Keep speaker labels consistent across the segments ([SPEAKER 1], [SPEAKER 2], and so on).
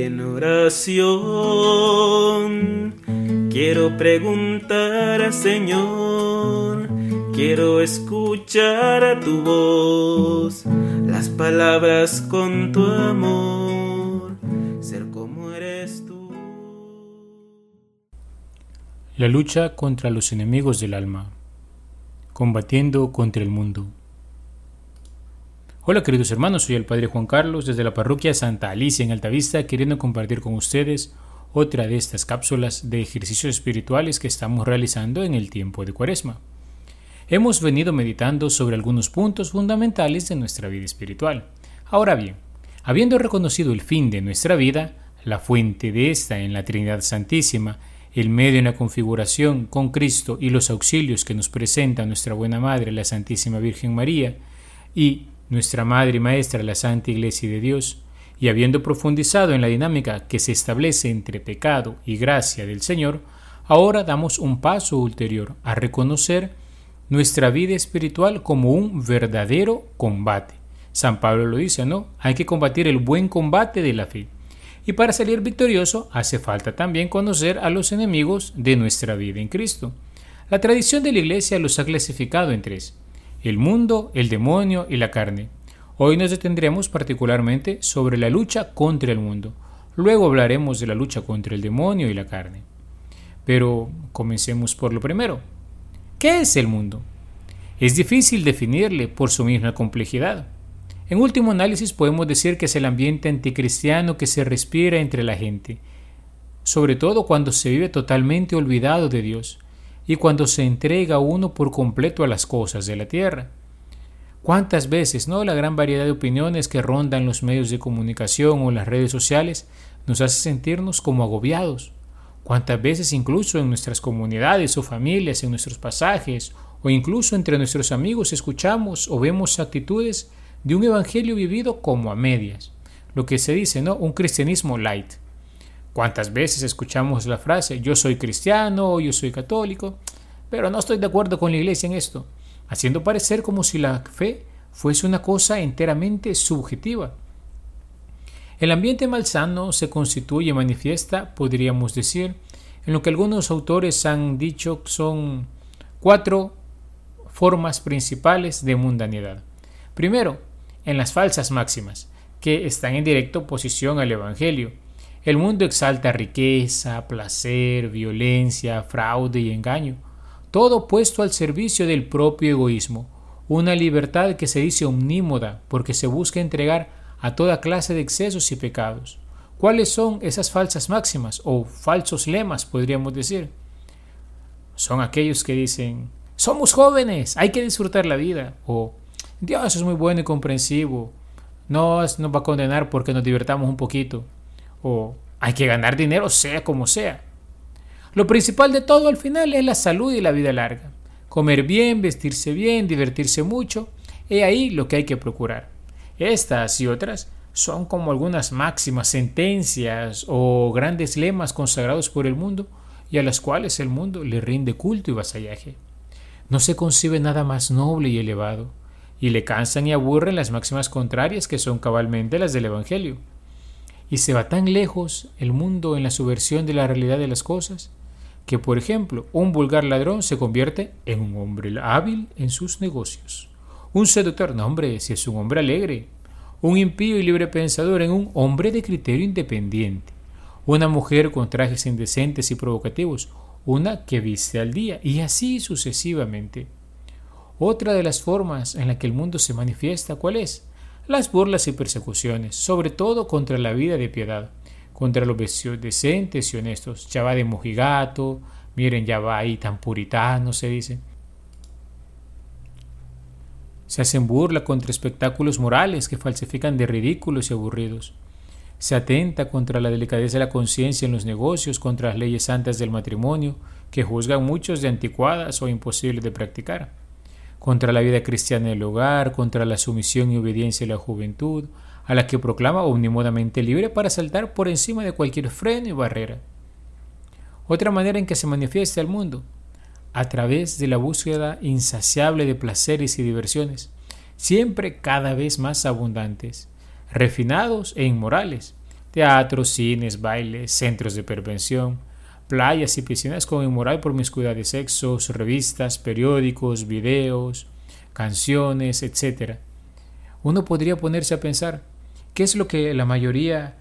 [SPEAKER 1] En oración quiero preguntar Señor, quiero escuchar a tu voz, las palabras con tu amor, ser como eres tú.
[SPEAKER 2] La lucha contra los enemigos del alma, combatiendo contra el mundo. Hola queridos hermanos, soy el Padre Juan Carlos desde la parroquia Santa Alicia en Altavista, queriendo compartir con ustedes otra de estas cápsulas de ejercicios espirituales que estamos realizando en el tiempo de Cuaresma. Hemos venido meditando sobre algunos puntos fundamentales de nuestra vida espiritual. Ahora bien, habiendo reconocido el fin de nuestra vida, la fuente de esta en la Trinidad Santísima, el medio en la configuración con Cristo y los auxilios que nos presenta nuestra buena Madre, la Santísima Virgen María, y nuestra Madre y Maestra, la Santa Iglesia de Dios, y habiendo profundizado en la dinámica que se establece entre pecado y gracia del Señor, ahora damos un paso ulterior a reconocer nuestra vida espiritual como un verdadero combate. San Pablo lo dice, ¿no? Hay que combatir el buen combate de la fe. Y para salir victorioso hace falta también conocer a los enemigos de nuestra vida en Cristo. La tradición de la Iglesia los ha clasificado en tres el mundo, el demonio y la carne. Hoy nos detendremos particularmente sobre la lucha contra el mundo. Luego hablaremos de la lucha contra el demonio y la carne. Pero comencemos por lo primero. ¿Qué es el mundo? Es difícil definirle por su misma complejidad. En último análisis podemos decir que es el ambiente anticristiano que se respira entre la gente, sobre todo cuando se vive totalmente olvidado de Dios, y cuando se entrega uno por completo a las cosas de la tierra. ¿Cuántas veces, no? La gran variedad de opiniones que rondan los medios de comunicación o las redes sociales nos hace sentirnos como agobiados. ¿Cuántas veces incluso en nuestras comunidades o familias, en nuestros pasajes o incluso entre nuestros amigos escuchamos o vemos actitudes de un evangelio vivido como a medias? Lo que se dice, ¿no? Un cristianismo light. ¿Cuántas veces escuchamos la frase yo soy cristiano, yo soy católico, pero no estoy de acuerdo con la iglesia en esto? Haciendo parecer como si la fe fuese una cosa enteramente subjetiva. El ambiente malsano se constituye y manifiesta, podríamos decir, en lo que algunos autores han dicho son cuatro formas principales de mundanidad. Primero, en las falsas máximas, que están en directa oposición al Evangelio, el mundo exalta riqueza, placer, violencia, fraude y engaño, todo puesto al servicio del propio egoísmo, una libertad que se dice omnímoda porque se busca entregar a toda clase de excesos y pecados. ¿Cuáles son esas falsas máximas o falsos lemas, podríamos decir? Son aquellos que dicen, somos jóvenes, hay que disfrutar la vida, o Dios es muy bueno y comprensivo, no nos va a condenar porque nos divertamos un poquito o hay que ganar dinero sea como sea. Lo principal de todo al final es la salud y la vida larga. Comer bien, vestirse bien, divertirse mucho, es ahí lo que hay que procurar. Estas y otras son como algunas máximas, sentencias o grandes lemas consagrados por el mundo y a las cuales el mundo le rinde culto y vasallaje. No se concibe nada más noble y elevado, y le cansan y aburren las máximas contrarias que son cabalmente las del Evangelio y se va tan lejos el mundo en la subversión de la realidad de las cosas que, por ejemplo, un vulgar ladrón se convierte en un hombre hábil en sus negocios. Un seductor, no hombre, si es un hombre alegre. Un impío y libre pensador en un hombre de criterio independiente. Una mujer con trajes indecentes y provocativos, una que viste al día, y así sucesivamente. Otra de las formas en la que el mundo se manifiesta, ¿cuál es? Las burlas y persecuciones, sobre todo contra la vida de piedad, contra los decentes y honestos. Ya va de mojigato, miren, ya va ahí tan puritano, se dice. Se hacen burla contra espectáculos morales que falsifican de ridículos y aburridos. Se atenta contra la delicadeza de la conciencia en los negocios, contra las leyes santas del matrimonio, que juzgan muchos de anticuadas o imposibles de practicar contra la vida cristiana del hogar, contra la sumisión y obediencia de la juventud, a la que proclama omnimodamente libre para saltar por encima de cualquier freno y barrera. Otra manera en que se manifiesta el mundo, a través de la búsqueda insaciable de placeres y diversiones, siempre cada vez más abundantes, refinados e inmorales, teatros, cines, bailes, centros de prevención, playas y piscinas con inmoral promiscuidad de sexos, revistas, periódicos, videos, canciones, etc. Uno podría ponerse a pensar, ¿qué es lo que la mayoría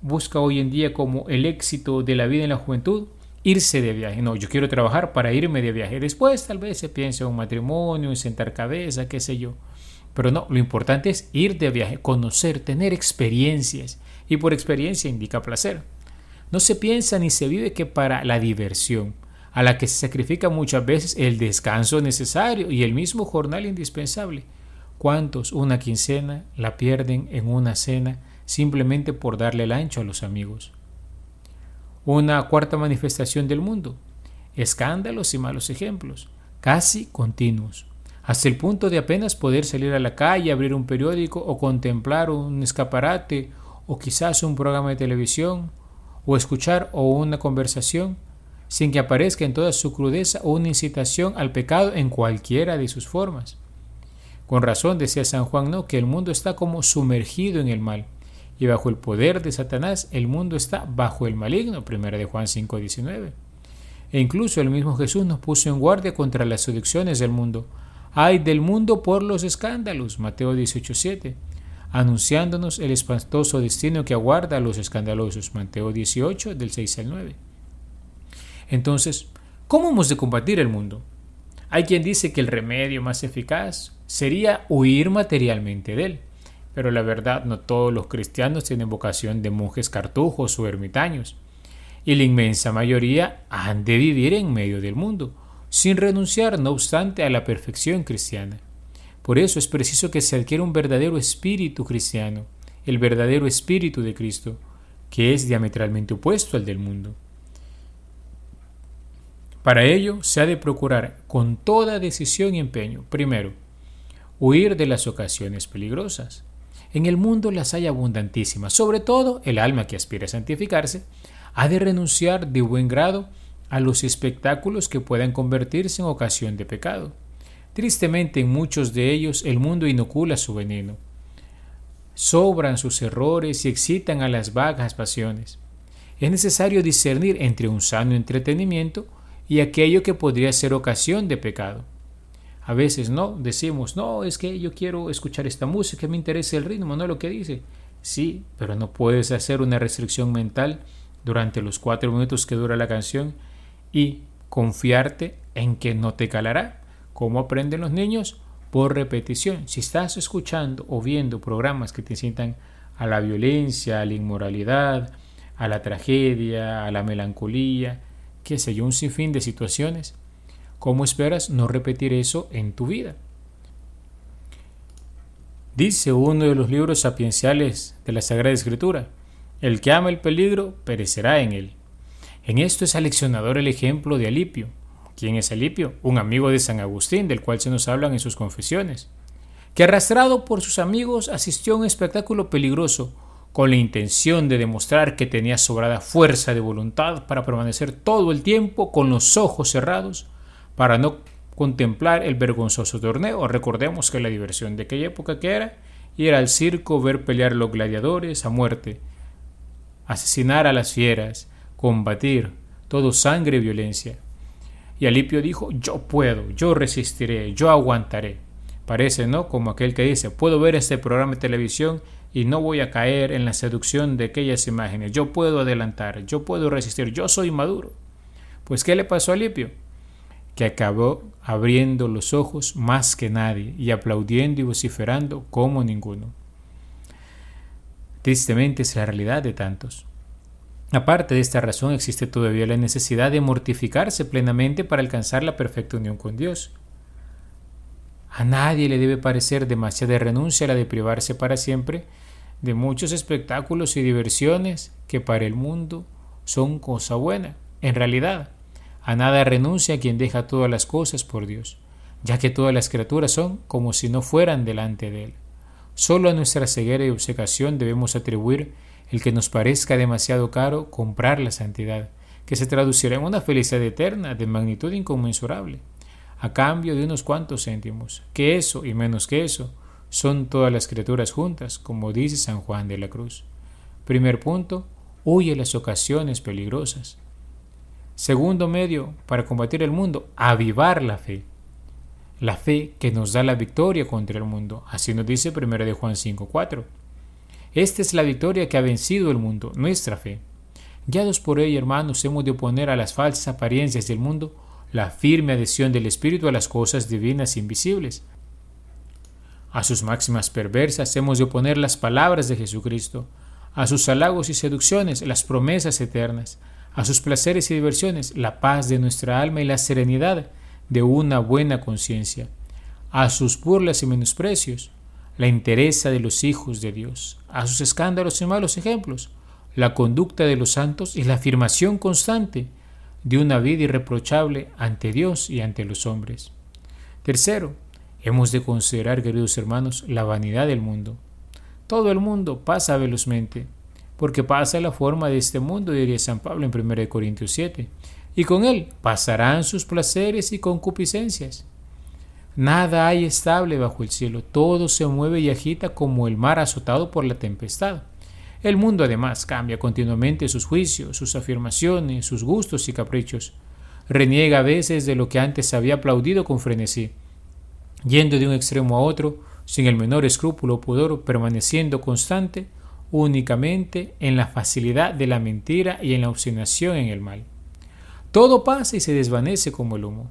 [SPEAKER 2] busca hoy en día como el éxito de la vida en la juventud? Irse de viaje. No, yo quiero trabajar para irme de viaje. Después tal vez se piense en un matrimonio, en sentar cabeza, qué sé yo. Pero no, lo importante es ir de viaje, conocer, tener experiencias. Y por experiencia indica placer. No se piensa ni se vive que para la diversión, a la que se sacrifica muchas veces el descanso necesario y el mismo jornal indispensable. ¿Cuántos una quincena la pierden en una cena simplemente por darle el ancho a los amigos? Una cuarta manifestación del mundo. Escándalos y malos ejemplos, casi continuos, hasta el punto de apenas poder salir a la calle, abrir un periódico o contemplar un escaparate o quizás un programa de televisión o escuchar o una conversación sin que aparezca en toda su crudeza una incitación al pecado en cualquiera de sus formas. Con razón decía San Juan no que el mundo está como sumergido en el mal y bajo el poder de Satanás el mundo está bajo el maligno, primera de Juan 5:19. E incluso el mismo Jesús nos puso en guardia contra las seducciones del mundo. Ay del mundo por los escándalos, Mateo 18:7 anunciándonos el espantoso destino que aguarda a los escandalosos. Mateo 18, del 6 al 9. Entonces, ¿cómo hemos de combatir el mundo? Hay quien dice que el remedio más eficaz sería huir materialmente de él, pero la verdad no todos los cristianos tienen vocación de monjes cartujos o ermitaños, y la inmensa mayoría han de vivir en medio del mundo, sin renunciar no obstante a la perfección cristiana. Por eso es preciso que se adquiera un verdadero espíritu cristiano, el verdadero espíritu de Cristo, que es diametralmente opuesto al del mundo. Para ello se ha de procurar con toda decisión y empeño, primero, huir de las ocasiones peligrosas. En el mundo las hay abundantísimas, sobre todo el alma que aspira a santificarse, ha de renunciar de buen grado a los espectáculos que puedan convertirse en ocasión de pecado. Tristemente en muchos de ellos el mundo inocula su veneno. Sobran sus errores y excitan a las vagas pasiones. Es necesario discernir entre un sano entretenimiento y aquello que podría ser ocasión de pecado. A veces no, decimos, no, es que yo quiero escuchar esta música, me interesa el ritmo, no lo que dice. Sí, pero no puedes hacer una restricción mental durante los cuatro minutos que dura la canción y confiarte en que no te calará. ¿Cómo aprenden los niños? Por repetición. Si estás escuchando o viendo programas que te incitan a la violencia, a la inmoralidad, a la tragedia, a la melancolía, qué sé yo, un sinfín de situaciones, ¿cómo esperas no repetir eso en tu vida? Dice uno de los libros sapienciales de la Sagrada Escritura, el que ama el peligro perecerá en él. En esto es aleccionador el ejemplo de Alipio, ¿Quién es Alipio? Un amigo de San Agustín, del cual se nos hablan en sus confesiones, que arrastrado por sus amigos asistió a un espectáculo peligroso, con la intención de demostrar que tenía sobrada fuerza de voluntad para permanecer todo el tiempo con los ojos cerrados, para no contemplar el vergonzoso torneo. Recordemos que la diversión de aquella época que era ir al circo, ver pelear los gladiadores a muerte, asesinar a las fieras, combatir, todo sangre y violencia. Y Alipio dijo, yo puedo, yo resistiré, yo aguantaré. Parece, ¿no? Como aquel que dice, puedo ver este programa de televisión y no voy a caer en la seducción de aquellas imágenes. Yo puedo adelantar, yo puedo resistir, yo soy maduro. Pues, ¿qué le pasó a Alipio? Que acabó abriendo los ojos más que nadie y aplaudiendo y vociferando como ninguno. Tristemente es la realidad de tantos. Aparte de esta razón existe todavía la necesidad de mortificarse plenamente para alcanzar la perfecta unión con Dios. A nadie le debe parecer demasiada renuncia la de privarse para siempre de muchos espectáculos y diversiones que para el mundo son cosa buena. En realidad, a nada renuncia quien deja todas las cosas por Dios, ya que todas las criaturas son como si no fueran delante de Él. Solo a nuestra ceguera y obsecación debemos atribuir el que nos parezca demasiado caro comprar la santidad, que se traducirá en una felicidad eterna de magnitud inconmensurable, a cambio de unos cuantos céntimos, que eso y menos que eso son todas las criaturas juntas, como dice San Juan de la Cruz. Primer punto, huye las ocasiones peligrosas. Segundo medio para combatir el mundo, avivar la fe. La fe que nos da la victoria contra el mundo. Así nos dice 1 de Juan 5.4. Esta es la victoria que ha vencido el mundo, nuestra fe. Guiados por ella, hermanos, hemos de oponer a las falsas apariencias del mundo la firme adhesión del Espíritu a las cosas divinas e invisibles. A sus máximas perversas hemos de oponer las palabras de Jesucristo, a sus halagos y seducciones las promesas eternas, a sus placeres y diversiones la paz de nuestra alma y la serenidad de una buena conciencia, a sus burlas y menosprecios la interesa de los hijos de Dios, a sus escándalos y malos ejemplos, la conducta de los santos y la afirmación constante de una vida irreprochable ante Dios y ante los hombres. Tercero, hemos de considerar, queridos hermanos, la vanidad del mundo. Todo el mundo pasa velozmente, porque pasa la forma de este mundo, diría San Pablo en 1 Corintios 7, y con él pasarán sus placeres y concupiscencias. Nada hay estable bajo el cielo, todo se mueve y agita como el mar azotado por la tempestad. El mundo además cambia continuamente sus juicios, sus afirmaciones, sus gustos y caprichos. Reniega a veces de lo que antes había aplaudido con frenesí, yendo de un extremo a otro, sin el menor escrúpulo o pudor, permaneciendo constante únicamente en la facilidad de la mentira y en la obstinación en el mal. Todo pasa y se desvanece como el humo.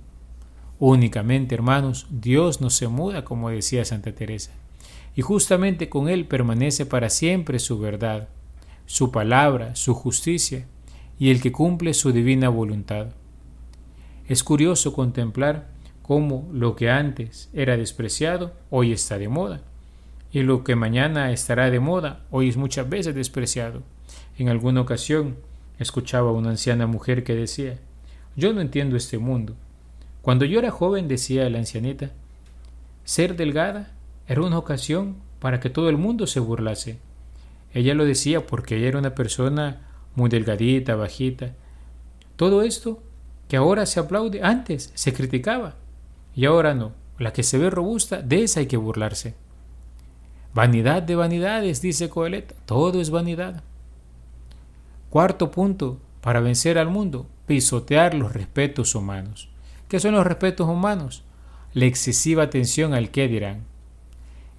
[SPEAKER 2] Únicamente, hermanos, Dios no se muda, como decía Santa Teresa, y justamente con Él permanece para siempre su verdad, su palabra, su justicia, y el que cumple su divina voluntad. Es curioso contemplar cómo lo que antes era despreciado hoy está de moda, y lo que mañana estará de moda hoy es muchas veces despreciado. En alguna ocasión escuchaba a una anciana mujer que decía, yo no entiendo este mundo, cuando yo era joven, decía la ancianita, ser delgada era una ocasión para que todo el mundo se burlase. Ella lo decía porque ella era una persona muy delgadita, bajita. Todo esto que ahora se aplaude, antes se criticaba y ahora no. La que se ve robusta, de esa hay que burlarse. Vanidad de vanidades, dice Coeleta, todo es vanidad. Cuarto punto, para vencer al mundo, pisotear los respetos humanos. ¿Qué son los respetos humanos? La excesiva atención al qué dirán.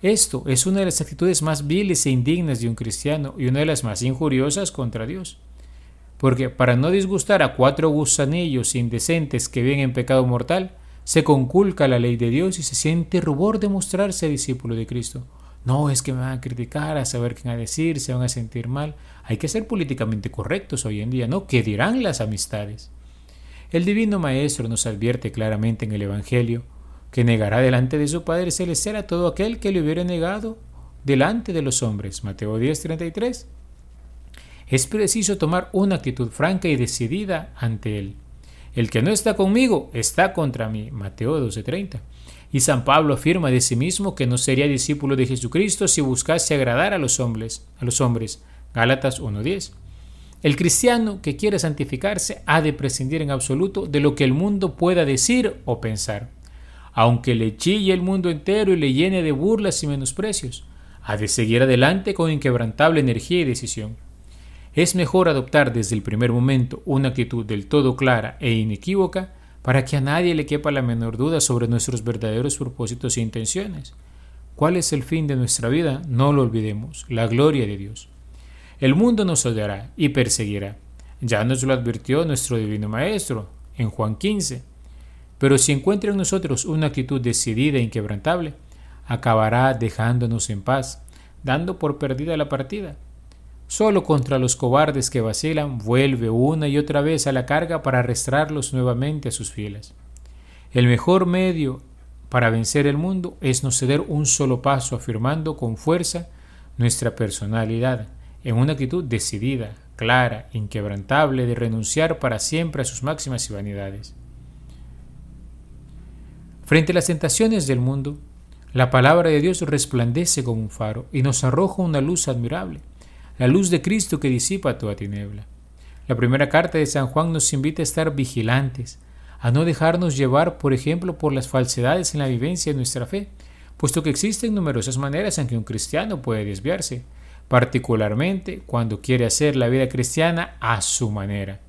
[SPEAKER 2] Esto es una de las actitudes más viles e indignas de un cristiano y una de las más injuriosas contra Dios. Porque para no disgustar a cuatro gusanillos indecentes que viven en pecado mortal, se conculca la ley de Dios y se siente rubor de mostrarse discípulo de Cristo. No es que me van a criticar, a saber qué van a decir, se van a sentir mal. Hay que ser políticamente correctos hoy en día, ¿no? ¿Qué dirán las amistades? El Divino Maestro nos advierte claramente en el Evangelio que negará delante de su Padre Celestial a todo aquel que le hubiera negado delante de los hombres. Mateo 10:33. Es preciso tomar una actitud franca y decidida ante Él. El que no está conmigo está contra mí. Mateo 12:30. Y San Pablo afirma de sí mismo que no sería discípulo de Jesucristo si buscase agradar a los hombres. A los hombres. Gálatas 1:10. El cristiano que quiere santificarse ha de prescindir en absoluto de lo que el mundo pueda decir o pensar. Aunque le chille el mundo entero y le llene de burlas y menosprecios, ha de seguir adelante con inquebrantable energía y decisión. Es mejor adoptar desde el primer momento una actitud del todo clara e inequívoca para que a nadie le quepa la menor duda sobre nuestros verdaderos propósitos e intenciones. ¿Cuál es el fin de nuestra vida? No lo olvidemos, la gloria de Dios. El mundo nos odiará y perseguirá. Ya nos lo advirtió nuestro Divino Maestro en Juan 15. Pero si encuentra en nosotros una actitud decidida e inquebrantable, acabará dejándonos en paz, dando por perdida la partida. Solo contra los cobardes que vacilan vuelve una y otra vez a la carga para arrastrarlos nuevamente a sus filas. El mejor medio para vencer el mundo es no ceder un solo paso afirmando con fuerza nuestra personalidad, en una actitud decidida, clara, inquebrantable de renunciar para siempre a sus máximas y vanidades. Frente a las tentaciones del mundo, la palabra de Dios resplandece como un faro y nos arroja una luz admirable, la luz de Cristo que disipa toda tiniebla. La primera carta de San Juan nos invita a estar vigilantes, a no dejarnos llevar, por ejemplo, por las falsedades en la vivencia de nuestra fe, puesto que existen numerosas maneras en que un cristiano puede desviarse, particularmente cuando quiere hacer la vida cristiana a su manera.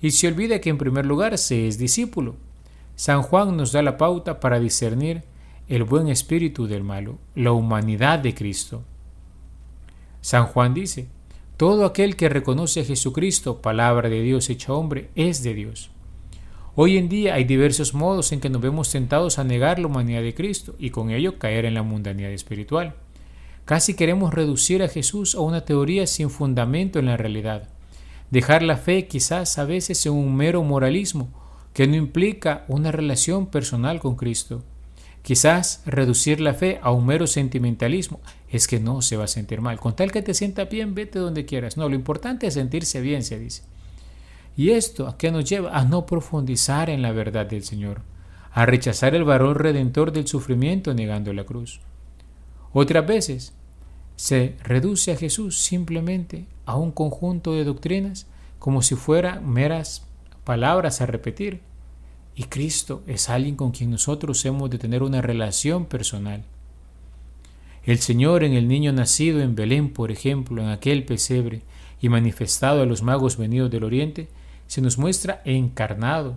[SPEAKER 2] Y se olvida que en primer lugar se es discípulo. San Juan nos da la pauta para discernir el buen espíritu del malo, la humanidad de Cristo. San Juan dice, todo aquel que reconoce a Jesucristo, palabra de Dios hecha hombre, es de Dios. Hoy en día hay diversos modos en que nos vemos tentados a negar la humanidad de Cristo y con ello caer en la mundanidad espiritual. Casi queremos reducir a Jesús a una teoría sin fundamento en la realidad. Dejar la fe quizás a veces en un mero moralismo que no implica una relación personal con Cristo. Quizás reducir la fe a un mero sentimentalismo es que no se va a sentir mal. Con tal que te sienta bien, vete donde quieras. No, lo importante es sentirse bien, se dice. ¿Y esto a qué nos lleva? A no profundizar en la verdad del Señor, a rechazar el valor redentor del sufrimiento negando la cruz. Otras veces se reduce a Jesús simplemente a un conjunto de doctrinas como si fueran meras palabras a repetir. Y Cristo es alguien con quien nosotros hemos de tener una relación personal. El Señor en el niño nacido en Belén, por ejemplo, en aquel pesebre, y manifestado a los magos venidos del Oriente, se nos muestra encarnado.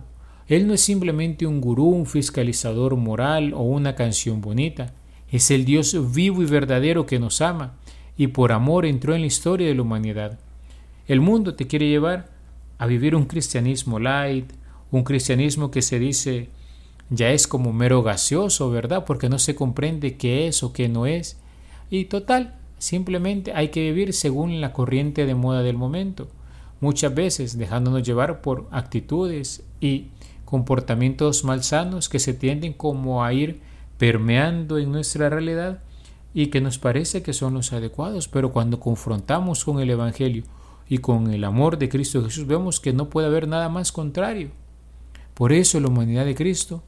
[SPEAKER 2] Él no es simplemente un gurú, un fiscalizador moral o una canción bonita. Es el Dios vivo y verdadero que nos ama y por amor entró en la historia de la humanidad. El mundo te quiere llevar a vivir un cristianismo light, un cristianismo que se dice ya es como mero gaseoso, ¿verdad? Porque no se comprende qué es o qué no es. Y total, simplemente hay que vivir según la corriente de moda del momento muchas veces dejándonos llevar por actitudes y comportamientos malsanos que se tienden como a ir permeando en nuestra realidad y que nos parece que son los adecuados, pero cuando confrontamos con el Evangelio y con el amor de Cristo Jesús vemos que no puede haber nada más contrario. Por eso la humanidad de Cristo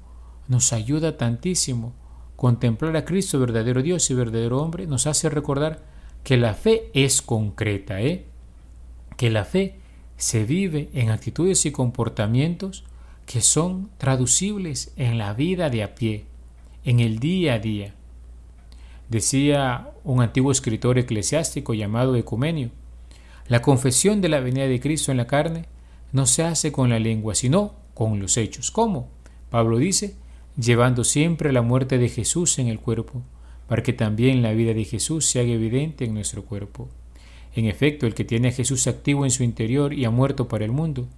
[SPEAKER 2] nos ayuda tantísimo. Contemplar a Cristo, verdadero Dios y verdadero hombre, nos hace recordar que la fe es concreta, ¿eh? que la fe se vive en actitudes y comportamientos que son traducibles en la vida de a pie, en el día a día. Decía un antiguo escritor eclesiástico llamado Ecumenio, la confesión de la venida de Cristo en la carne no se hace con la lengua, sino con los hechos. ¿Cómo? Pablo dice, llevando siempre la muerte de Jesús en el cuerpo, para que también la vida de Jesús se haga evidente en nuestro cuerpo. En efecto, el que tiene a Jesús activo en su interior y ha muerto para el mundo,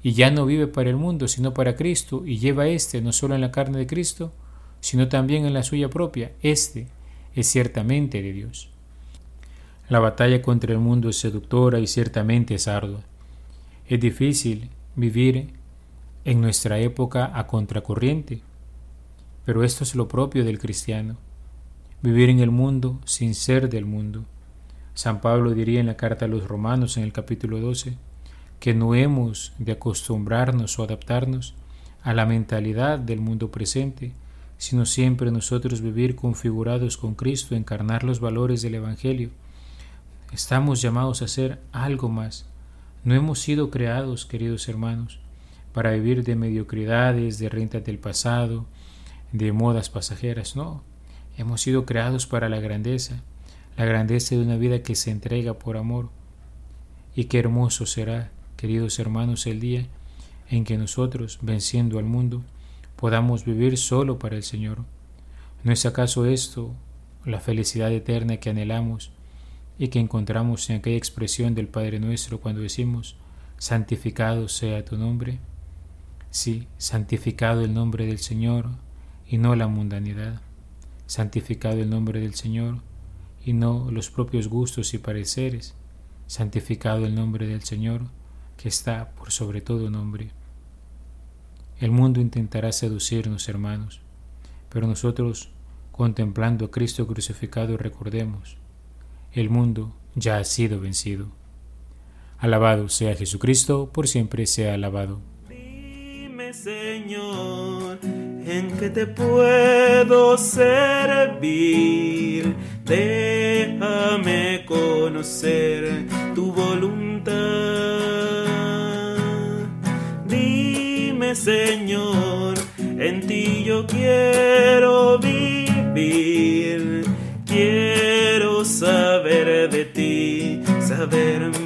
[SPEAKER 2] y ya no vive para el mundo, sino para Cristo, y lleva éste no solo en la carne de Cristo, sino también en la suya propia, éste es ciertamente de Dios. La batalla contra el mundo es seductora y ciertamente es ardua. Es difícil vivir en nuestra época a contracorriente, pero esto es lo propio del cristiano, vivir en el mundo sin ser del mundo San Pablo diría en la carta a los romanos en el capítulo 12 que no hemos de acostumbrarnos o adaptarnos a la mentalidad del mundo presente, sino siempre nosotros vivir configurados con Cristo, encarnar los valores del Evangelio. Estamos llamados a ser algo más. No hemos sido creados, queridos hermanos, para vivir de mediocridades, de rentas del pasado, de modas pasajeras, no. Hemos sido creados para la grandeza, la grandeza de una vida que se entrega por amor. Y qué hermoso será, queridos hermanos, el día en que nosotros, venciendo al mundo, podamos vivir solo para el Señor. ¿No es acaso esto la felicidad eterna que anhelamos y que encontramos en aquella expresión del Padre nuestro cuando decimos, santificado sea tu nombre? Sí, santificado el nombre del Señor y no la mundanidad. Santificado el nombre del Señor y no los propios gustos y pareceres. Santificado el nombre del Señor, que está por sobre todo nombre. El mundo intentará seducirnos, hermanos, pero nosotros, contemplando a Cristo crucificado, recordemos, el mundo ya ha sido vencido. Alabado sea Jesucristo, por siempre sea alabado.
[SPEAKER 1] Dime, Señor, en que te puedo servir déjame conocer tu voluntad. Señor, en ti yo quiero vivir, quiero saber de ti más.